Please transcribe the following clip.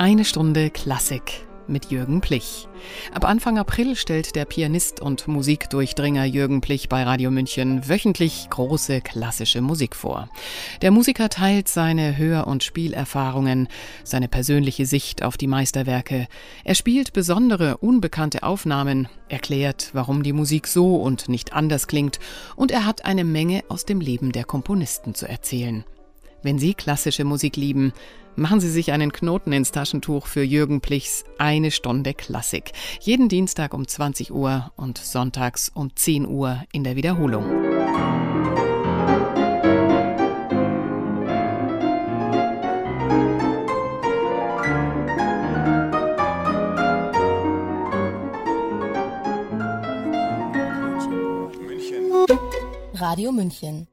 Eine Stunde Klassik mit Jürgen Plich. Ab Anfang April stellt der Pianist und Musikdurchdringer Jürgen Plich bei Radio München wöchentlich große klassische Musik vor. Der Musiker teilt seine Hör- und Spielerfahrungen, seine persönliche Sicht auf die Meisterwerke. Er spielt besondere, unbekannte Aufnahmen, erklärt, warum die Musik so und nicht anders klingt, und er hat eine Menge aus dem Leben der Komponisten zu erzählen. Wenn Sie klassische Musik lieben, machen Sie sich einen Knoten ins Taschentuch für Jürgen Plichs Eine Stunde Klassik. Jeden Dienstag um 20 Uhr und sonntags um 10 Uhr in der Wiederholung. Radio München.